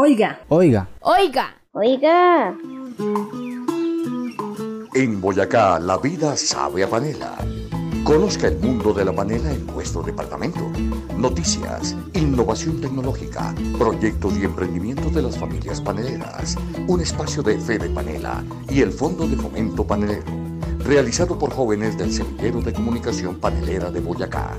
Oiga. Oiga. Oiga. Oiga. En Boyacá, la vida sabe a panela. Conozca el mundo de la panela en nuestro departamento. Noticias, innovación tecnológica, proyectos y emprendimientos de las familias paneleras. Un espacio de fe de panela y el Fondo de Fomento Panelero. Realizado por jóvenes del Semillero de Comunicación Panelera de Boyacá.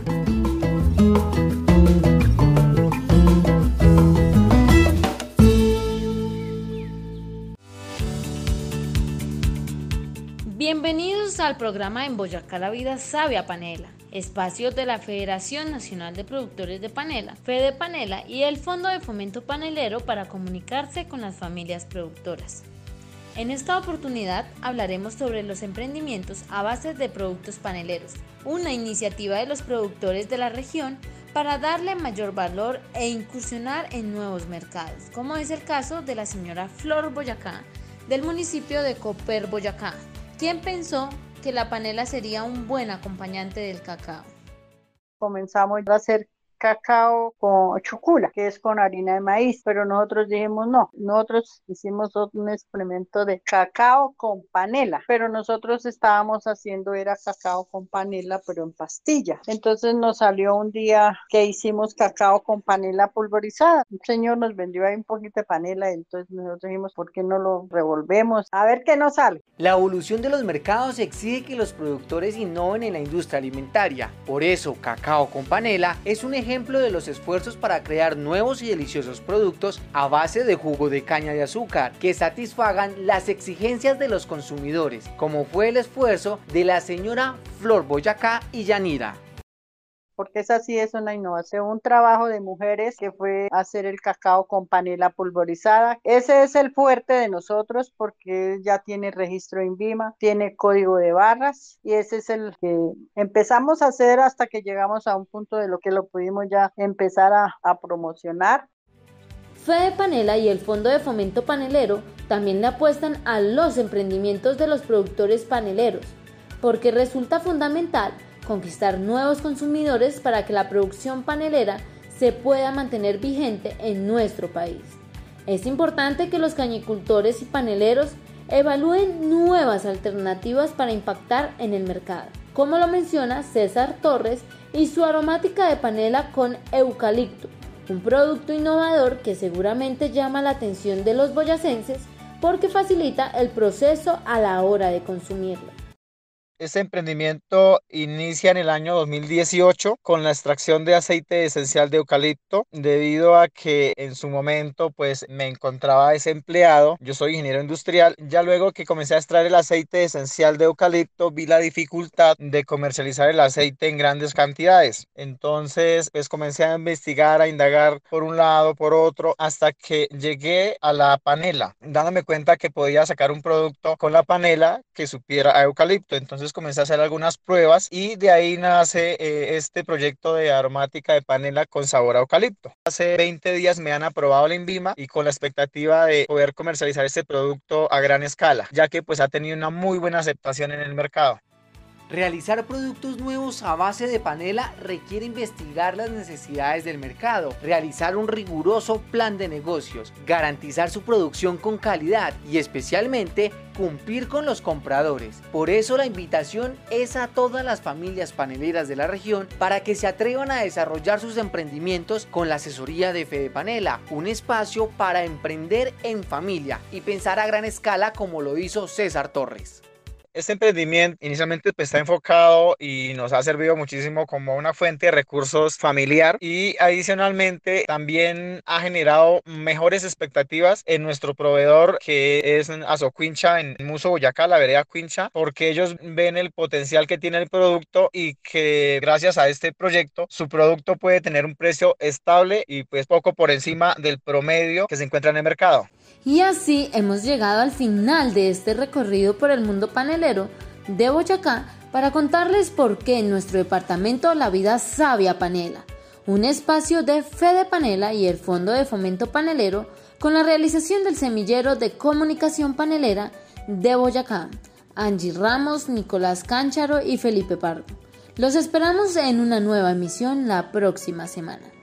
Bienvenidos al programa En Boyacá la Vida Sabe a Panela, espacio de la Federación Nacional de Productores de Panela, Fede Panela y el Fondo de Fomento Panelero para comunicarse con las familias productoras. En esta oportunidad hablaremos sobre los emprendimientos a base de productos paneleros, una iniciativa de los productores de la región para darle mayor valor e incursionar en nuevos mercados, como es el caso de la señora Flor Boyacá del municipio de Coper Boyacá, ¿Quién pensó que la panela sería un buen acompañante del cacao? Comenzamos a hacer cacao con chucula, que es con harina de maíz, pero nosotros dijimos no, nosotros hicimos un experimento de cacao con panela, pero nosotros estábamos haciendo era cacao con panela, pero en pastilla. Entonces nos salió un día que hicimos cacao con panela pulverizada. Un señor nos vendió ahí un poquito de panela, entonces nosotros dijimos, ¿por qué no lo revolvemos? A ver qué nos sale. La evolución de los mercados exige que los productores innoven en la industria alimentaria. Por eso, cacao con panela es un ejemplo ejemplo de los esfuerzos para crear nuevos y deliciosos productos a base de jugo de caña de azúcar que satisfagan las exigencias de los consumidores, como fue el esfuerzo de la señora Flor Boyacá y Yanira porque esa sí es una innovación, un trabajo de mujeres que fue hacer el cacao con panela pulverizada. Ese es el fuerte de nosotros porque ya tiene registro en Vima, tiene código de barras y ese es el que empezamos a hacer hasta que llegamos a un punto de lo que lo pudimos ya empezar a, a promocionar. Fede Panela y el Fondo de Fomento Panelero también le apuestan a los emprendimientos de los productores paneleros, porque resulta fundamental conquistar nuevos consumidores para que la producción panelera se pueda mantener vigente en nuestro país. Es importante que los cañicultores y paneleros evalúen nuevas alternativas para impactar en el mercado, como lo menciona César Torres y su aromática de panela con eucalipto, un producto innovador que seguramente llama la atención de los boyacenses porque facilita el proceso a la hora de consumirlo. Este emprendimiento inicia en el año 2018 con la extracción de aceite esencial de eucalipto debido a que en su momento pues me encontraba desempleado. Yo soy ingeniero industrial. Ya luego que comencé a extraer el aceite esencial de eucalipto vi la dificultad de comercializar el aceite en grandes cantidades. Entonces pues comencé a investigar, a indagar por un lado, por otro, hasta que llegué a la panela, dándome cuenta que podía sacar un producto con la panela que supiera a eucalipto. Entonces comencé a hacer algunas pruebas y de ahí nace eh, este proyecto de aromática de panela con sabor a eucalipto. Hace 20 días me han aprobado la INVIMA y con la expectativa de poder comercializar este producto a gran escala, ya que pues ha tenido una muy buena aceptación en el mercado. Realizar productos nuevos a base de panela requiere investigar las necesidades del mercado, realizar un riguroso plan de negocios, garantizar su producción con calidad y especialmente cumplir con los compradores. Por eso la invitación es a todas las familias paneleras de la región para que se atrevan a desarrollar sus emprendimientos con la asesoría de Fede Panela, un espacio para emprender en familia y pensar a gran escala como lo hizo César Torres. Este emprendimiento inicialmente pues, está enfocado y nos ha servido muchísimo como una fuente de recursos familiar y adicionalmente también ha generado mejores expectativas en nuestro proveedor que es Azoquincha en Muso Boyacá, la vereda Quincha, porque ellos ven el potencial que tiene el producto y que gracias a este proyecto su producto puede tener un precio estable y pues poco por encima del promedio que se encuentra en el mercado. Y así hemos llegado al final de este recorrido por el mundo panelero de Boyacá para contarles por qué en nuestro departamento la vida sabia panela, un espacio de fe de panela y el Fondo de Fomento Panelero con la realización del semillero de comunicación panelera de Boyacá, Angie Ramos, Nicolás Cáncharo y Felipe Pardo. Los esperamos en una nueva emisión la próxima semana.